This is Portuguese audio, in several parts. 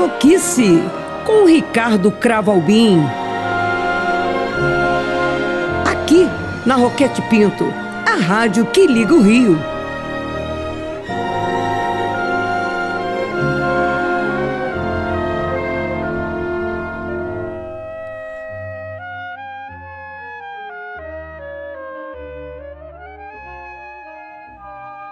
Carioquice com Ricardo Cravalbim. Aqui na Roquete Pinto, a rádio que liga o Rio.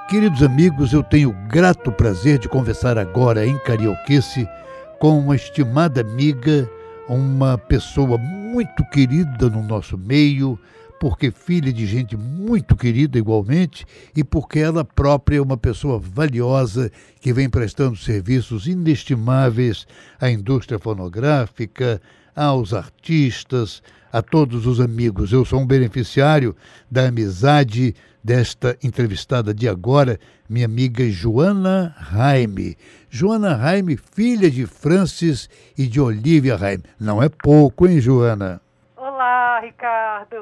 Queridos amigos, eu tenho grato prazer de conversar agora em Carioquice com uma estimada amiga, uma pessoa muito querida no nosso meio, porque filha de gente muito querida igualmente e porque ela própria é uma pessoa valiosa que vem prestando serviços inestimáveis à indústria fonográfica, aos artistas, a todos os amigos. Eu sou um beneficiário da amizade desta entrevistada de agora, minha amiga Joana Raime. Joana Raime, filha de Francis e de Olivia Raime. Não é pouco, hein, Joana? Olá, Ricardo.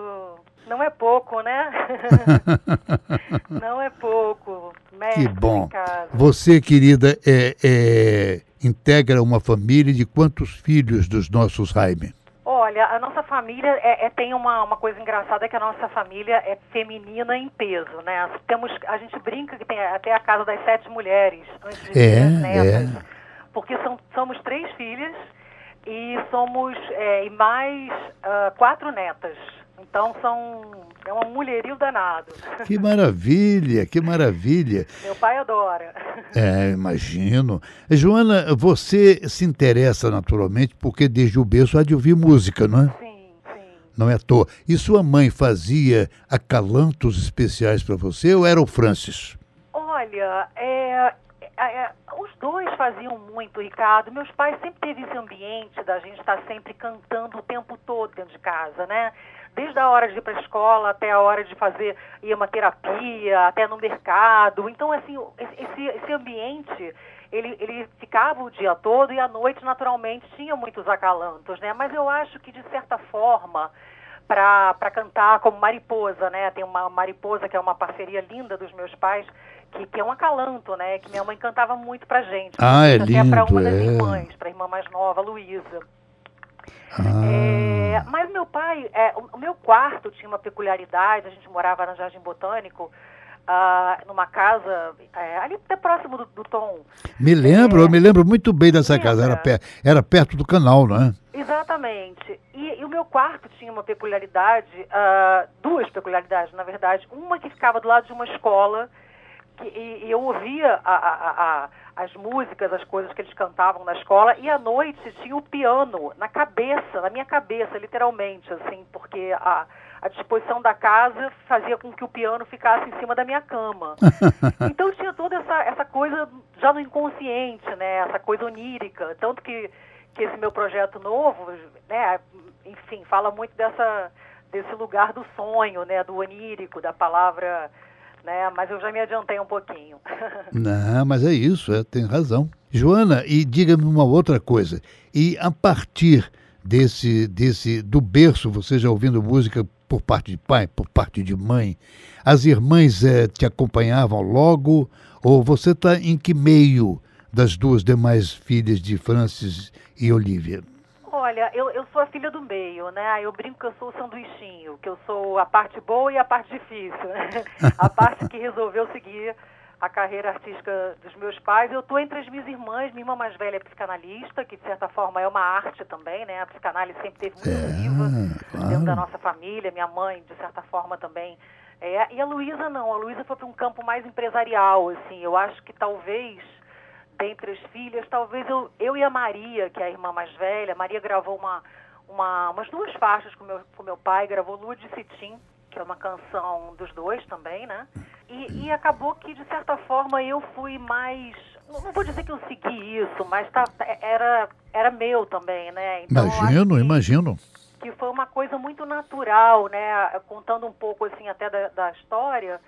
Não é pouco, né? Não é pouco. Mestre, que bom. Ricardo. Você, querida, é, é, integra uma família de quantos filhos dos nossos Raime? Olha, a nossa família é, é, tem uma, uma coisa engraçada que a nossa família é feminina em peso, né? Temos, a gente brinca que tem até a casa das sete mulheres antes de É, as netas, é. porque são, somos três filhas e somos é, e mais ah, quatro netas. Então são é um mulherio danado. Que maravilha, que maravilha. Meu pai adora. É, imagino. Joana, você se interessa naturalmente porque desde o berço há de ouvir música, não é? Sim, sim. Não é à toa. E sua mãe fazia acalantos especiais para você ou era o Francis? Olha, é, é, é, os dois faziam muito, Ricardo. Meus pais sempre teve esse ambiente da gente estar sempre cantando o tempo todo dentro de casa, né? Desde a hora de ir para a escola até a hora de fazer ir uma terapia, até no mercado. Então, assim, esse, esse ambiente, ele, ele ficava o dia todo e à noite, naturalmente, tinha muitos acalantos, né? Mas eu acho que, de certa forma, para cantar como Mariposa, né? Tem uma Mariposa que é uma parceria linda dos meus pais, que, que é um acalanto, né? Que minha mãe cantava muito pra gente. Ah, é Até para lindo, uma das é. irmãs, para a irmã mais nova, Luísa. Ah, É, mas meu pai, é, o, meu quarto tinha uma peculiaridade, a gente morava no Jardim Botânico, ah, numa casa é, ali até próximo do, do Tom. me lembro, é. eu me lembro muito bem dessa casa. Era, per- era perto do canal, não é? Exatamente. E, e o meu quarto tinha uma peculiaridade, ah, duas peculiaridades, na verdade. Uma que ficava do lado de uma escola, que, e, e eu ouvia a- a- a- as músicas, as coisas que eles cantavam na escola, e à noite tinha o piano na cabeça, na minha cabeça, literalmente, assim, porque a, a disposição da casa fazia com que o piano ficasse em cima da minha cama. Então tinha toda essa, essa coisa já no inconsciente, né? Essa coisa onírica. Tanto que, que esse meu projeto novo, né? Enfim, fala muito dessa, desse lugar do sonho, né? Do onírico, da palavra, né? Mas eu já me adiantei um pouquinho. Não, mas é isso, é, tem razão. Joana, e diga-me uma outra coisa. E a partir desse, desse do berço, você já ouvindo música por parte de pai, por parte de mãe, as irmãs eh, te acompanhavam logo? Ou você está em que meio das duas demais filhas de Francis e Olivia? Olha, eu, eu sou a filha do meio, né? Eu brinco que eu sou o sanduichinho, que eu sou a parte boa e a parte difícil. né? a parte que resolveu seguir a carreira artística dos meus pais. Eu estou entre as minhas irmãs, minha irmã mais velha é psicanalista, que de certa forma é uma arte também, né? A psicanálise sempre teve muito viva claro. dentro da nossa família, minha mãe, de certa forma, também. É, e a Luísa não, a Luísa foi para um campo mais empresarial, assim. Eu acho que talvez dentre as filhas, talvez eu, eu e a Maria, que é a irmã mais velha, Maria gravou uma, uma, umas duas faixas com meu, com meu pai, gravou Lua de Citim, que é uma canção dos dois também, né? E, e acabou que, de certa forma, eu fui mais. Não vou dizer que eu segui isso, mas tá, era, era meu também, né? Então, Imagino, que- imagino. que foi uma coisa muito natural, né? Contando um pouco assim até da, da história,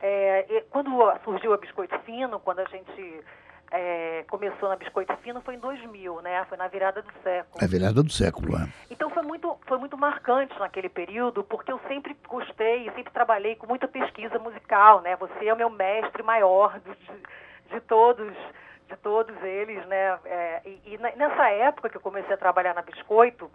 é, quando surgiu a Biscoito Fino, quando a gente é, começou na Biscoito Fino, foi em 2000, né? Foi na virada do século. É a virada do século, é. Então foi muito, foi muito marcante naquele período, porque eu sempre gostei, sempre trabalhei com muita pesquisa musical, né? Você é o meu mestre maior de, de- de todos, de todos eles, né? É, e, e, nessa época que eu comecei a trabalhar na Biscoito,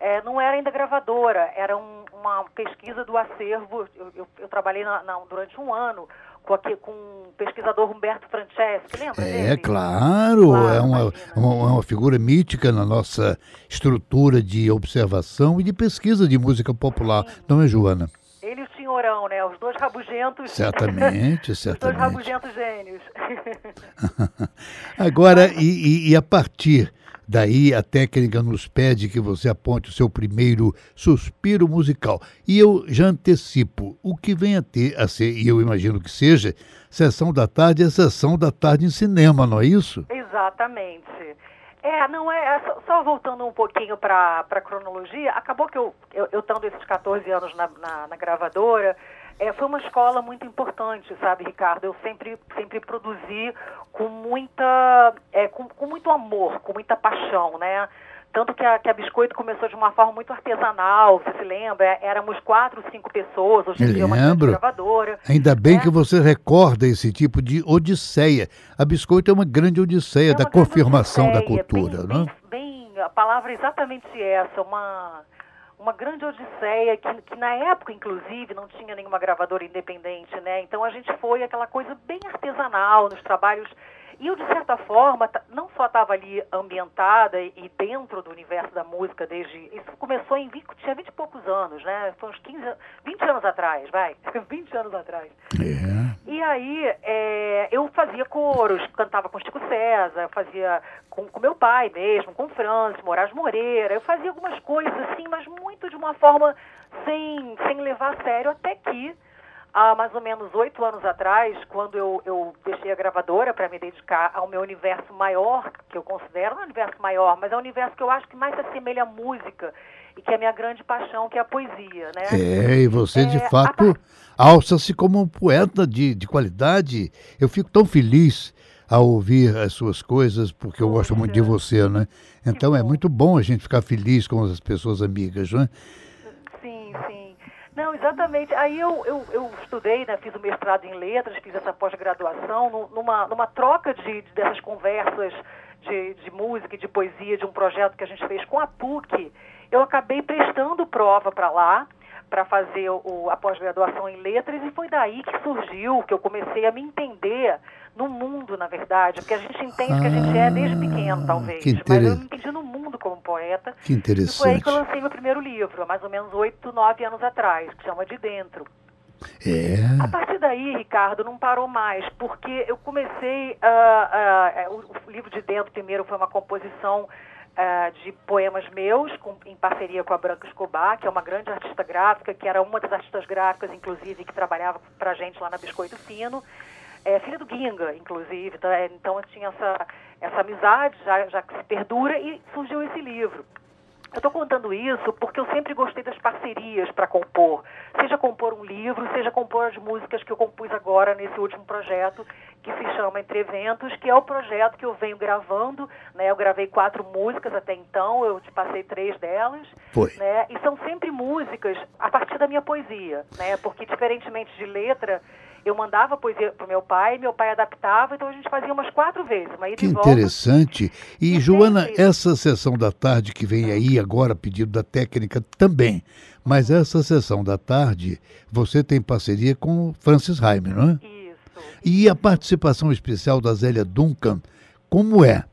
é, não era ainda gravadora, era um, uma pesquisa do acervo. Eu, eu, eu trabalhei na, na, durante um ano com, aqui, com o pesquisador Humberto Franceschi, lembra? É, dele? claro, claro é uma, uma, uma, figura mítica na nossa estrutura de observação e de pesquisa de música popular, Sim. não é, Joana? Ele e o Senhorão, né? Os dois rabugentos. Certamente, certamente. Os dois rabugentos gênios. Agora, e, e, e a partir Daí a técnica nos pede que você aponte o seu primeiro suspiro musical. E eu já antecipo o que vem a ter a ser, e eu imagino que seja, sessão da tarde é sessão da tarde em cinema, não é isso? Exatamente. É, não é, é só voltando um pouquinho para a cronologia, acabou que eu, eu, eu estando esses 14 anos na, na, na gravadora, é, foi uma escola muito importante, sabe, Ricardo? Eu sempre, sempre produzi com muita, é, com, com muito amor, com muita paixão, né? Tanto que a, que a Biscoito começou de uma forma muito artesanal, você se lembra? É, éramos quatro, cinco pessoas, hoje em dia uma gravadora. Ainda bem né? que você recorda esse tipo de odisseia. A Biscoito é uma grande odisseia é uma da grande confirmação odisseia, da cultura, bem, né? Bem, bem, a palavra é exatamente essa, uma uma grande odisseia que, que na época, inclusive, não tinha nenhuma gravadora independente, né? Então a gente foi aquela coisa bem artesanal nos trabalhos e eu, de certa forma, não só estava ali ambientada e dentro do universo da música desde. Isso começou em. tinha 20 e poucos anos, né? Foi uns 15, 20 anos atrás, vai. 20 anos atrás. É. E aí, é, eu fazia coros, cantava com Chico César, fazia com, com meu pai mesmo, com Francis, Moraes Moreira. Eu fazia algumas coisas assim, mas muito de uma forma sem, sem levar a sério, até que há mais ou menos oito anos atrás, quando eu, eu deixei a gravadora para me dedicar ao meu universo maior, que eu considero um universo maior, mas é um universo que eu acho que mais se assemelha à música e que é a minha grande paixão, que é a poesia, né? É, e você de é, fato a... alça-se como um poeta de, de qualidade. Eu fico tão feliz ao ouvir as suas coisas, porque eu gosto muito de você, né? Então é muito bom a gente ficar feliz com as pessoas amigas, né? Sim, sim. Não, exatamente. Aí eu, eu, eu estudei, né, fiz o mestrado em letras, fiz essa pós-graduação, numa, numa troca de, de, dessas conversas de, de música e de poesia, de um projeto que a gente fez com a PUC, eu acabei prestando prova para lá, para fazer o, a pós-graduação em letras, e foi daí que surgiu, que eu comecei a me entender no mundo, na verdade, porque a gente entende ah, que a gente é desde pequeno, talvez, mas eu me entendi no mundo como poeta. Que interessante. E foi aí que eu lancei meu primeiro livro, há mais ou menos oito, nove anos atrás, que chama De Dentro. É. A partir daí, Ricardo, não parou mais, porque eu comecei. Uh, uh, o, o livro de dentro, primeiro, foi uma composição de poemas meus, com, em parceria com a Branca Escobar, que é uma grande artista gráfica, que era uma das artistas gráficas, inclusive, que trabalhava para a gente lá na Biscoito Fino é, filha do Ginga, inclusive, então eu tinha essa, essa amizade já, já que se perdura e surgiu esse livro. Eu estou contando isso porque eu sempre gostei das parcerias para compor. Seja compor um livro, seja compor as músicas que eu compus agora nesse último projeto, que se chama Entre Eventos, que é o projeto que eu venho gravando. Né? Eu gravei quatro músicas até então, eu te passei três delas. Foi. Né? E são sempre músicas a partir da minha poesia, né? porque diferentemente de letra, eu mandava poesia para meu pai, meu pai adaptava, então a gente fazia umas quatro vezes. Uma que interessante. E, e Joana, essa sessão da tarde que vem aí agora, pedido da técnica também, mas essa sessão da tarde, você tem parceria com Francis Raime, não é? Isso. E a participação especial da Zélia Duncan, como é?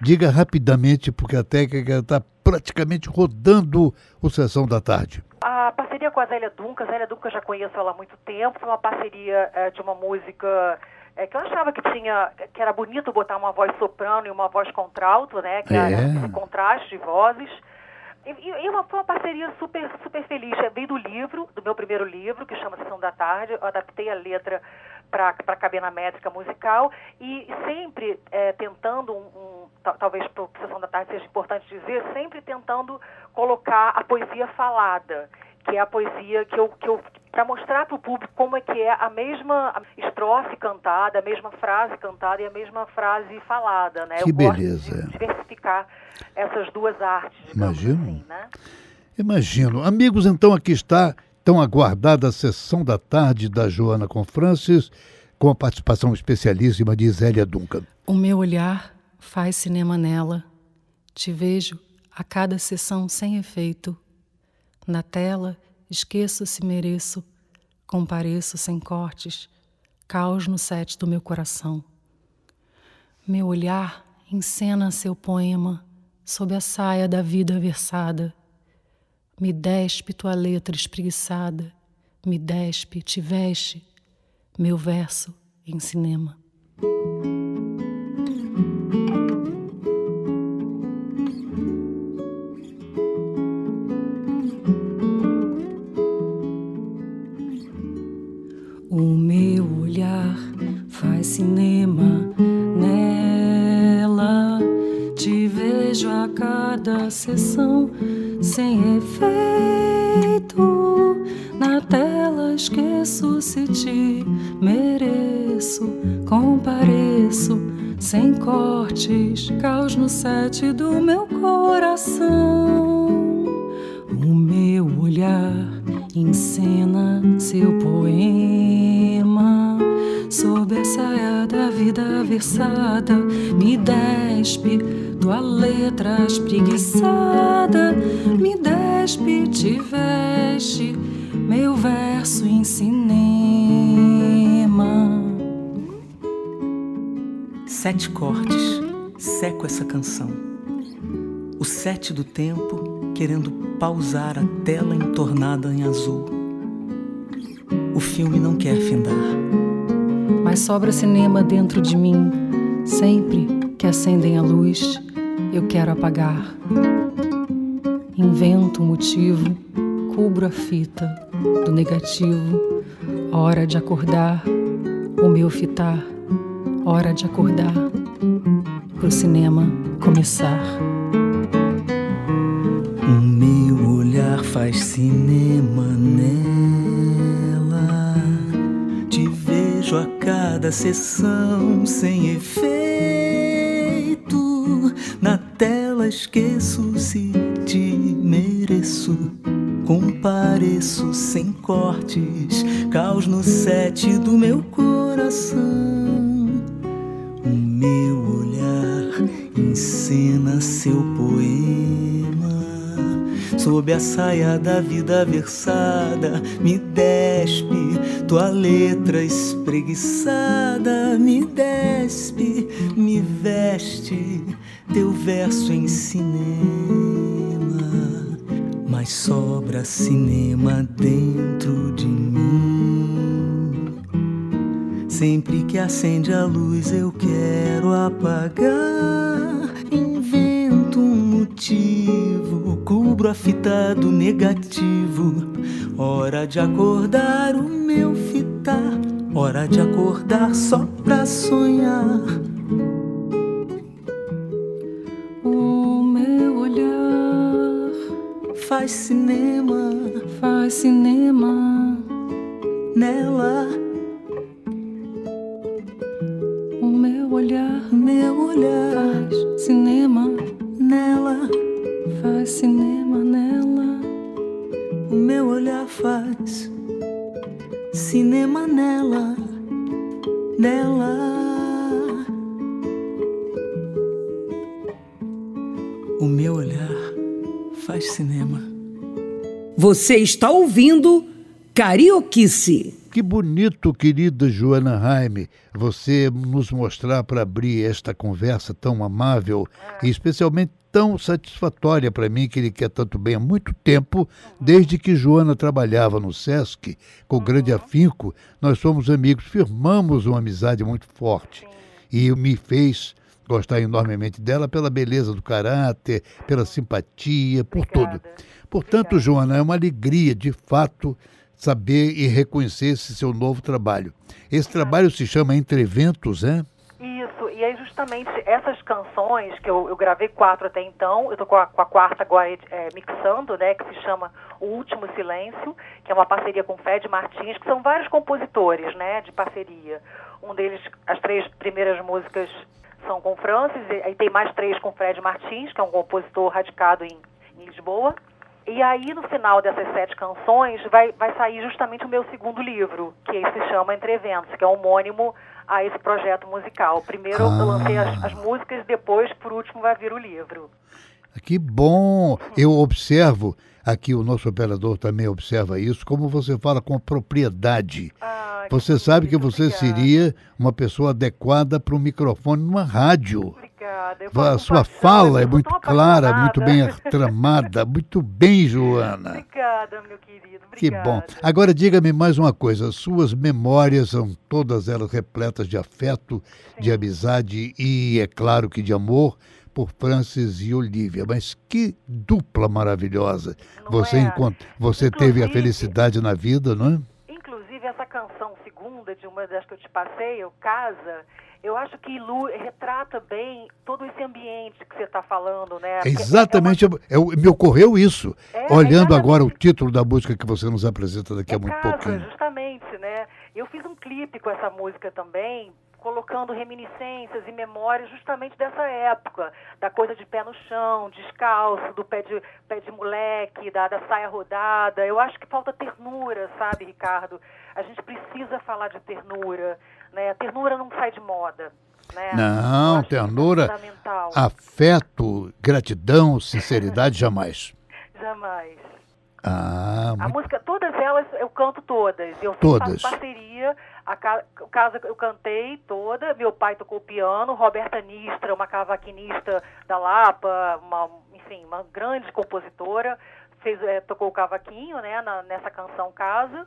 Diga rapidamente, porque a técnica está praticamente rodando o Sessão da Tarde. A parceria com a Zélia Duncan, a Zélia Duncan já conheço ela há muito tempo, foi uma parceria é, de uma música é, que eu achava que tinha, que era bonito botar uma voz soprano e uma voz contralto, né? Que é. era esse contraste de vozes. E, e uma, foi uma parceria super, super feliz. Veio do livro, do meu primeiro livro, que chama Sessão da Tarde. Eu adaptei a letra para caber na métrica musical e sempre é, tentando um, um talvez para a Sessão da Tarde seja importante dizer, sempre tentando colocar a poesia falada, que é a poesia que eu, que eu para mostrar para o público como é que é a mesma estrofe cantada, a mesma frase cantada e a mesma frase falada, né? Que eu beleza. Diversificar essas duas artes. Imagino. Assim, né? Imagino. Amigos, então aqui está tão aguardada sessão da tarde da Joana com Francis com a participação especialíssima de Zélia Duncan. O meu olhar faz cinema nela. Te vejo a cada sessão sem efeito. Na tela, esqueço se mereço, compareço sem cortes, caos no set do meu coração. Meu olhar encena seu poema sob a saia da vida versada. Me despe tua letra espreguiçada, me despe, te veste, meu verso em cinema. O meu olhar faz cinema nela. Te vejo a cada sessão sem cortes, caos no set do meu coração. O meu olhar encena seu poema sob a saia da vida versada, me despe tua letra espreguiçada, me despe, te veste meu verso em cinema. Sete cortes, seco essa canção. O sete do tempo querendo pausar a tela entornada em azul. O filme não quer findar. Mas sobra cinema dentro de mim. Sempre que acendem a luz, eu quero apagar. Invento um motivo, cubro a fita do negativo. Hora de acordar, o meu fitar. Hora de acordar, pro cinema começar. O meu olhar faz cinema nela. Te vejo a cada sessão sem efeito. Na tela esqueço se te mereço. Compareço sem cortes, caos no set do meu a saia da vida versada. Me despe tua letra espreguiçada, me despe, me veste teu verso em cinema. Mas sobra cinema dentro de mim. Sempre que acende a luz eu quero apagar. Invento um motivo, cubro a fita do negativo. Hora de acordar o meu fitar. Hora de acordar só pra sonhar. O meu olhar Faz cinema faz cinema. nela, Você está ouvindo Carioquice. Que bonito, querida Joana Raime, você nos mostrar para abrir esta conversa tão amável e especialmente tão satisfatória para mim, que ele quer tanto bem há muito tempo, desde que Joana trabalhava no SESC, com grande afinco, nós somos amigos, firmamos uma amizade muito forte. E me fez gostar enormemente dela pela beleza do caráter, pela simpatia, por tudo. Portanto, Joana, é uma alegria, de fato, saber e reconhecer esse seu novo trabalho. Esse trabalho se chama Entre Eventos, é? Isso, e aí justamente essas canções, que eu, eu gravei quatro até então, eu tô com a, com a quarta agora é, mixando, né, que se chama O Último Silêncio, que é uma parceria com o Fred Martins, que são vários compositores, né, de parceria. Um deles, as três primeiras músicas são com Francis, e tem mais três com Fred Martins, que é um compositor radicado em, em Lisboa. E aí, no final dessas sete canções, vai, vai sair justamente o meu segundo livro, que se chama Entre Eventos, que é homônimo a esse projeto musical. Primeiro ah. eu lancei as, as músicas, depois, por último, vai vir o livro. Que bom! Eu observo, aqui o nosso operador também observa isso, como você fala com propriedade. Ah, você sabe que você obrigada. seria uma pessoa adequada para o microfone numa rádio. Obrigada. A sua fala é muito clara, muito bem tramada. muito bem, Joana. Obrigada, meu querido. Obrigada. Que bom. Agora diga-me mais uma coisa: suas memórias são todas elas repletas de afeto, Sim. de amizade e, é claro, que de amor por Francis e Olivia. Mas que dupla maravilhosa. Não você é? você teve a felicidade na vida, não é? Inclusive, essa canção segunda, de uma das que eu te passei, o Casa, eu acho que Lu retrata bem todo esse ambiente que você está falando, né? Exatamente, é uma... é, me ocorreu isso. É, olhando agora o título da música que você nos apresenta daqui a muito casa, pouquinho. Justamente, né? Eu fiz um clipe com essa música também, colocando reminiscências e memórias justamente dessa época, da coisa de pé no chão, descalço, do pé de, pé de moleque, da, da saia rodada. Eu acho que falta ternura, sabe, Ricardo? A gente precisa falar de ternura, né? A ternura não sai de moda. Né? Não, ternura, é afeto, gratidão, sinceridade, jamais. Jamais. Ah, a muito... música, todas elas eu canto todas. Eu todas. faço parceria. A casa eu cantei toda. Meu pai tocou piano. Roberta Nistra, uma cavaquinista da Lapa, uma, enfim, uma grande compositora, fez, é, tocou o cavaquinho, né, na, nessa canção Casa.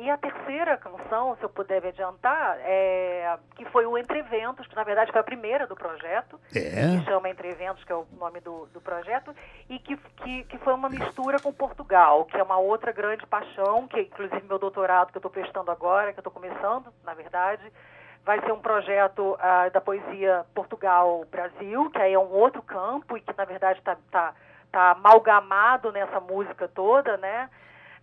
E a terceira canção, se eu puder me adiantar, é, que foi o Entre Eventos, que na verdade foi a primeira do projeto, é. que chama Entre Eventos, que é o nome do, do projeto, e que, que, que foi uma mistura com Portugal, que é uma outra grande paixão, que é inclusive meu doutorado que eu estou prestando agora, que eu estou começando, na verdade, vai ser um projeto uh, da poesia Portugal-Brasil, que aí é um outro campo e que na verdade está tá, tá amalgamado nessa música toda, né?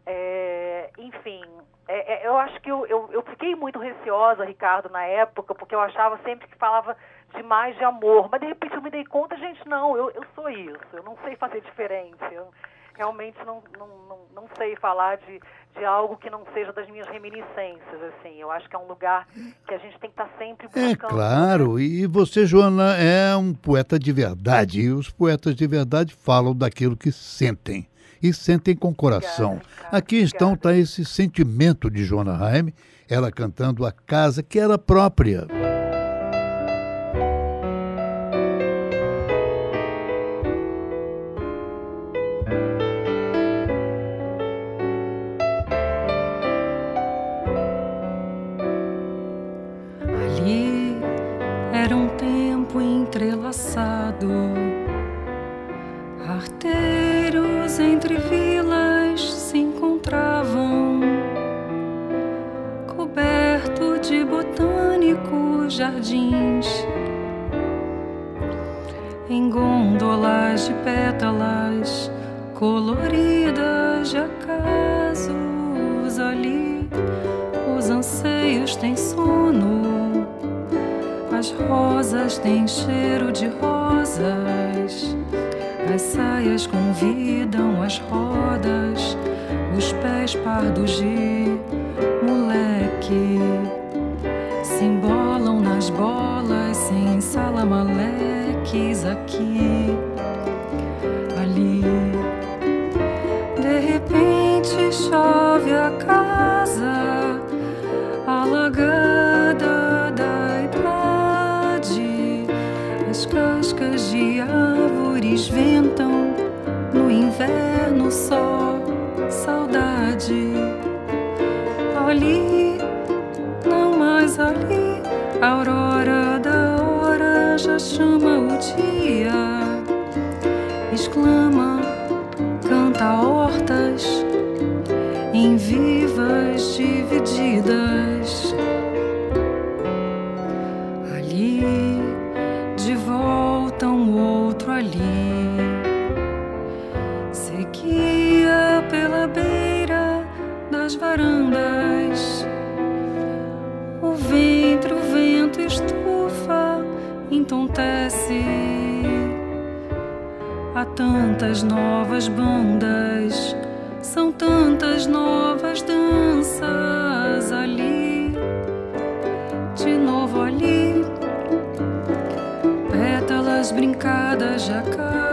É, enfim, é, é, eu acho que eu, eu, eu, fiquei muito receosa, Ricardo, na época, porque eu achava sempre que falava demais de amor. Mas de repente eu me dei conta, gente, não, eu, eu sou isso, eu não sei fazer diferente. Eu realmente não, não, não, não sei falar de, de algo que não seja das minhas reminiscências, assim. Eu acho que é um lugar que a gente tem que estar sempre é buscando. É claro, e você, Joana, é um poeta de verdade, e os poetas de verdade falam daquilo que sentem e sentem com coração. Obrigada, Aqui então está esse sentimento de Joana Raime, ela cantando a casa que era própria. De botânicos jardins, em gôndolas de pétalas coloridas de acasos ali. Os anseios têm sono, as rosas têm cheiro de rosas. As saias convidam as rodas, os pés pardos de moleque se embolam nas bolas sem salamaleques aqui, ali. De repente chove a casa alagada da idade, as cascas de árvores vêm inverno só a aurora da hora já chama o dia. Exclama, canta hortas em vivas divididas. Estufa, entontece. A Há tantas novas bandas, são tantas novas danças ali, de novo ali, pétalas brincadas de acaso,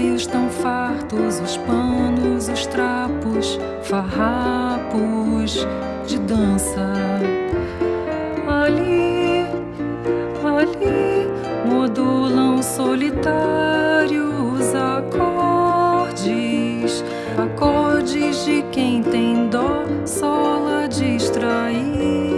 Os seios tão fartos, os panos, os trapos, farrapos de dança. Ali, ali modulam solitários acordes, acordes de quem tem dó, sola distraída,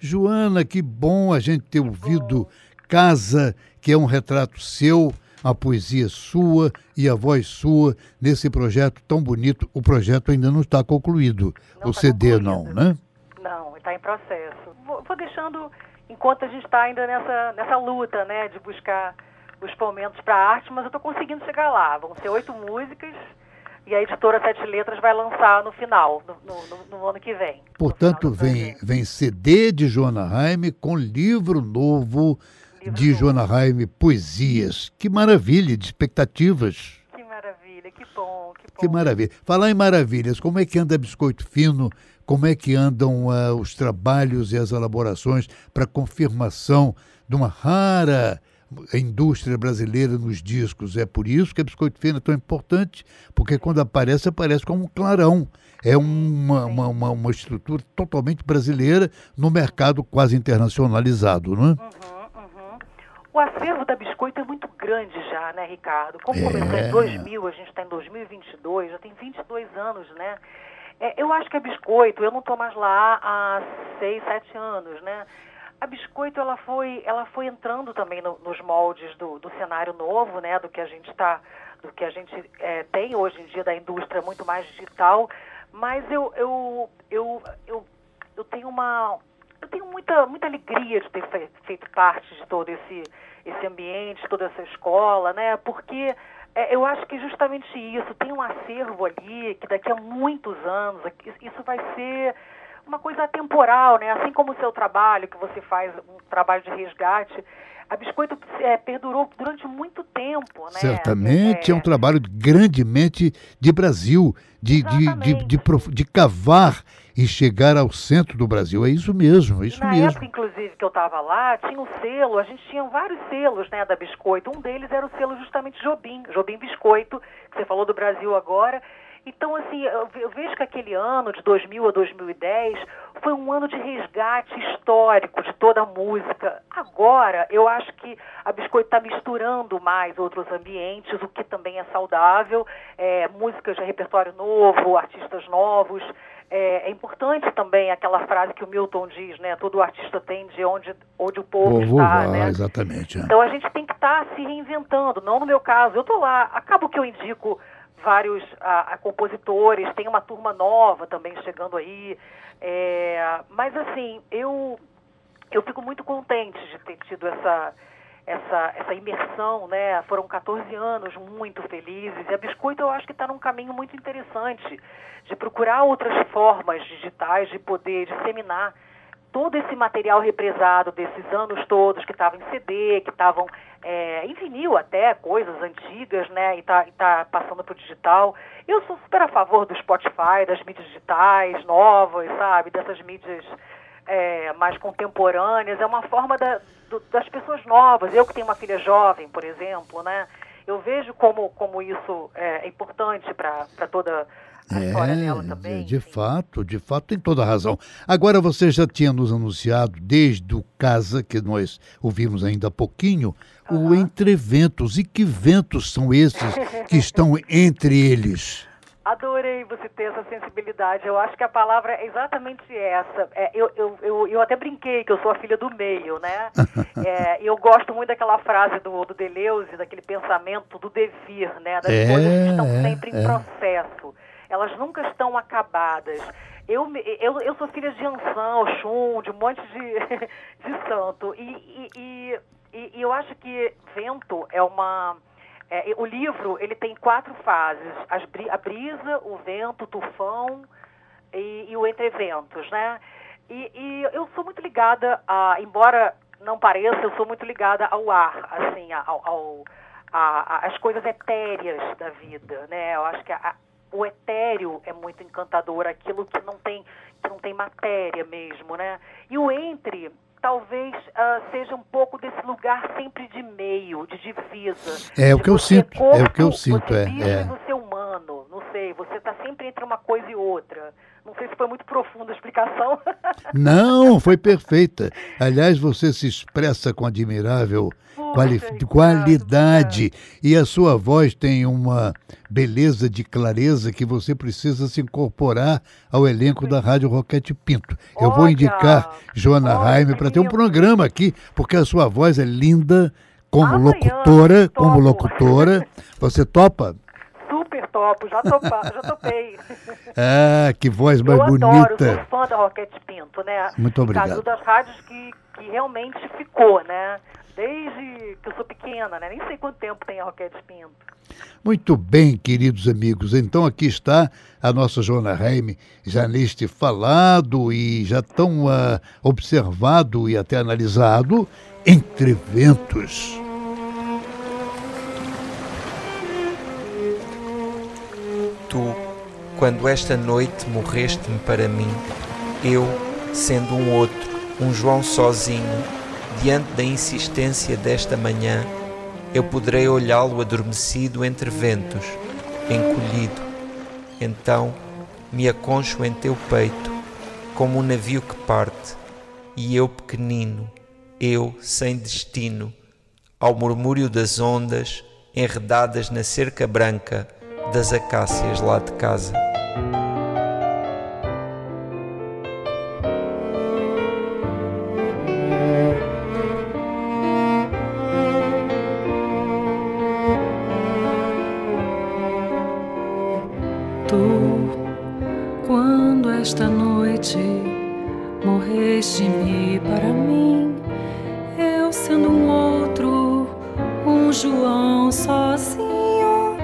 Joana, que bom a gente ter ouvido Casa, que é um retrato seu, a poesia sua e a voz sua nesse projeto tão bonito. O projeto ainda não está concluído, Não o tá CD concluído. não, né? Não, está em processo. Vou, vou deixando, enquanto a gente está ainda nessa, nessa luta, né, de buscar os momentos para a arte, mas eu estou conseguindo chegar lá. Vão ser oito músicas e a editora Sete Letras vai lançar no final, no, no- no- no ano que vem. Portanto, vem, vem CD de Joana Raime com livro novo Livro de novo. Joana Raime, Poesias. Que maravilha, de expectativas. Que maravilha, que bom, que bom. Que maravilha. Falar em maravilhas, como é que anda Biscoito Fino? Como é que andam ah, os trabalhos e as elaborações para confirmação de uma rara indústria brasileira nos discos? É por isso que a Biscoito Fino é tão importante, porque quando aparece, aparece como um clarão. É uma, uma, uma, uma estrutura totalmente brasileira no mercado quase internacionalizado, não é? Uhum, uhum. O acervo da Biscoito é muito grande já, né, Ricardo? Como começou É. em 2000, a gente está em 2022, já tem 22 anos, né? É, eu acho que a Biscoito, eu não estou mais lá há 6, 7 anos, né? A Biscoito, ela foi, ela foi entrando também no- nos moldes do, do cenário novo, né? Do que a gente está, do que a gente é, tem hoje em dia da indústria muito mais digital. Mas eu, eu, eu, eu, eu tenho uma, eu tenho muita, muita alegria de ter fe- feito parte de todo esse, esse ambiente, toda essa escola, né? Porque é, eu acho que justamente isso, tem um acervo ali que daqui a muitos anos, isso vai ser uma coisa atemporal, né? Assim como o seu trabalho, que você faz um trabalho de resgate, a Biscoito é, perdurou durante muito tempo, né? Certamente é um trabalho grandemente de Brasil, de, de, de, de, prof- de cavar e chegar ao centro do Brasil. É isso mesmo, é isso Na mesmo. época, inclusive, que eu estava lá, tinha um selo, a gente tinha vários selos né, da Biscoito. Um deles era o selo justamente Jobim, Jobim Biscoito, que você falou do Brasil agora. Então, assim, eu ve- eu vejo que aquele ano, de 2000 a 2010, foi um ano de resgate histórico de toda a música. Agora, eu acho que a Biscoito está misturando mais outros ambientes, o que também é saudável, é, músicas de repertório novo, artistas novos. É, é importante também aquela frase que o Milton diz, né? Todo artista tem de onde, onde o povo está, né? exatamente. é. Então a gente tem que estar se reinventando, não no meu caso. Eu estou lá, acabo que eu indico vários ah, ah, compositores, tem uma turma nova também chegando aí. É, mas assim, eu, eu fico muito contente de ter tido essa, essa, essa imersão, né? Foram 14 anos muito felizes. E a Biscoito eu acho que está num caminho muito interessante de procurar outras formas digitais de poder disseminar todo esse material represado desses anos todos que estavam em CD, que estavam é, em vinil até, coisas antigas, né, e tá, e tá passando para o digital. Eu sou super a favor do Spotify, das mídias digitais novas, sabe, dessas mídias é, mais contemporâneas. É uma forma da- do- das pessoas novas. Eu que tenho uma filha jovem, por exemplo, né, eu vejo como, como isso é, é importante para toda dela também. É, de fato, de fato, tem toda a razão. Agora, você já tinha nos anunciado, desde o Casa, que nós ouvimos ainda há pouquinho, o Entre Ventos. E que ventos são esses que estão entre eles? Adorei você ter essa sensibilidade. Eu acho que a palavra é exatamente essa. É, eu, eu, eu, eu, até brinquei que eu sou a filha do meio, né? É, eu gosto muito daquela frase do, do Deleuze, daquele pensamento do devir, né? Das é, coisas que estão é, sempre em é. processo. Elas nunca estão acabadas. Eu, eu, eu sou filha de Ansan, Oxum, de um monte de, de santo. E, e, e, e eu acho que vento é uma é, o livro ele tem quatro fases: as, a brisa, o vento, o tufão e, e o entreventos, né? E, e, eu sou muito ligada a, embora não pareça, eu sou muito ligada ao ar, assim, ao, ao a, a, as coisas etéreas da vida, né? Eu acho que a, o etéreo é muito encantador, aquilo que não tem que não tem matéria mesmo, né? E o entre talvez uh, seja um pouco desse lugar sempre de meio, de divisa. É o que eu sinto, corpo, é o que eu sinto, você é. É. Você humano, não sei, você está sempre entre uma coisa e outra. Não sei se foi muito profunda a explicação. Não, foi perfeita. Aliás, você se expressa com admirável quali qualidade e a sua voz tem uma beleza de clareza que você precisa se incorporar ao elenco da Rádio Roquete Pinto. Eu vou indicar Joana Raime para ter um programa aqui, porque a sua voz é linda como locutora, como locutora. Você topa? Super topo, já, topa, já topei. Ah, que voz mais eu bonita. Adoro, sou fã da Roquete Pinto, né? Muito obrigado. Caso das rádios que, que realmente ficou, né? Desde que eu sou pequena, né? Nem sei quanto tempo tem a Roquete Pinto. Muito bem, queridos amigos. Então aqui está a nossa Joana Reime, já neste falado e já tão uh, observado e até analisado entre ventos. Tu, quando esta noite morreste-me para mim, eu, sendo um outro, um João sozinho, diante da insistência desta manhã, eu poderei olhá-lo adormecido entre ventos, encolhido. Então me aconcho em teu peito, como um navio que parte, e eu pequenino, eu sem destino, ao murmúrio das ondas enredadas na cerca branca das acácias lá de casa. Quando esta noite morreste-me para mim, eu sendo um outro, um João sozinho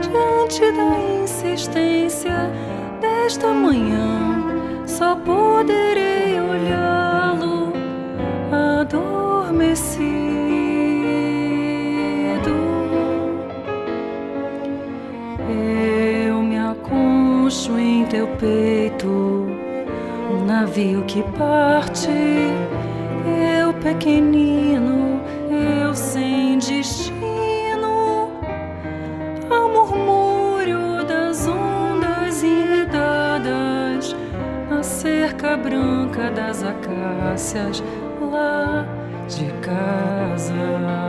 diante da insistência desta manhã, só poderei navio que parte, eu pequenino, eu sem destino. cerca branca das acácias lá de casa.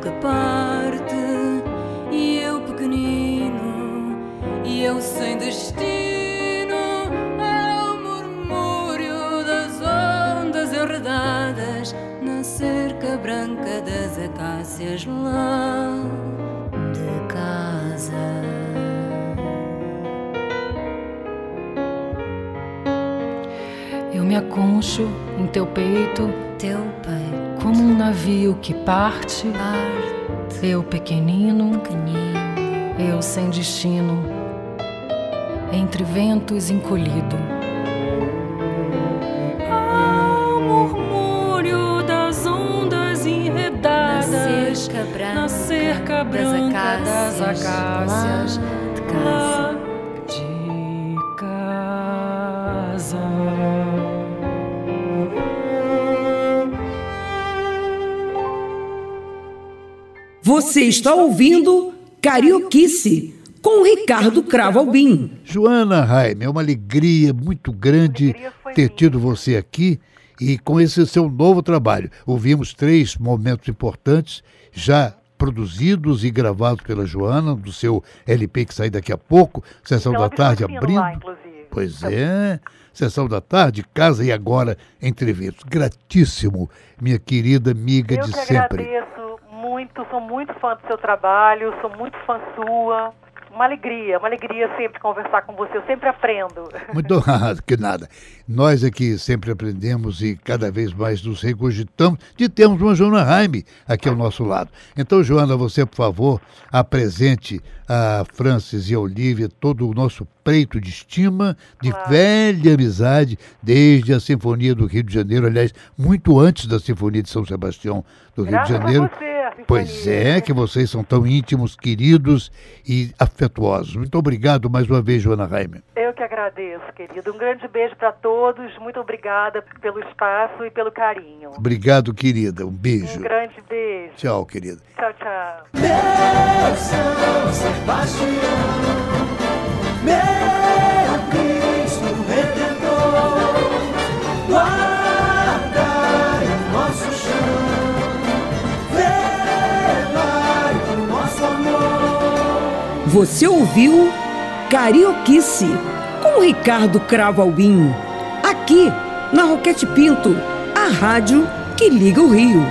que parte, e eu pequenino, e eu sem destino, ao murmúrio das ondas enredadas na cerca branca das acácias lá de casa. Eu me aconcho em teu peito, teu peito como um navio que parte, parte, eu pequenino, pequenino, eu sem destino, entre ventos encolhido. Você está ouvindo Carioquice com Ricardo Cravo Albim. Joana Raime, é uma alegria muito grande ter minha. tido você aqui e com esse seu novo trabalho. Ouvimos três momentos importantes já produzidos e gravados pela Joana, do seu LP que sai daqui a pouco, Sessão da Tarde abrindo. lá, inclusive. Pois é, Sessão da Tarde, Casa e Agora, Entrevistas. Gratíssimo, minha querida amiga Eu de que sempre. agradeço muito, sou muito fã do seu trabalho, sou muito fã sua. Uma alegria, uma alegria sempre conversar com você, eu sempre aprendo. Muito honrado, que nada. Nós aqui sempre aprendemos e cada vez mais nos regurgitamos de termos uma Joana Raime aqui ao nosso lado. Então, Joana, você, por favor, apresente a Francis e a Olivia todo o nosso preito de estima, de Claro. velha amizade, desde a Sinfonia do Rio de Janeiro, aliás, muito antes da Sinfonia de São Sebastião do Rio Graças de Janeiro. a você, Pois é, que vocês são tão íntimos, queridos e afetuosos. Muito obrigado mais uma vez, Joana Raime. Eu que agradeço, querido. Um grande beijo para todos. Muito obrigada pelo espaço e pelo carinho. Obrigado, querida. Um beijo. Um grande beijo. Tchau, querida. Tchau, tchau. Meu São Sebastião, meu Cristo Redentor, Você ouviu Carioquice com Ricardo Cravo Albim. Aqui na Roquete Pinto, a rádio que liga o Rio.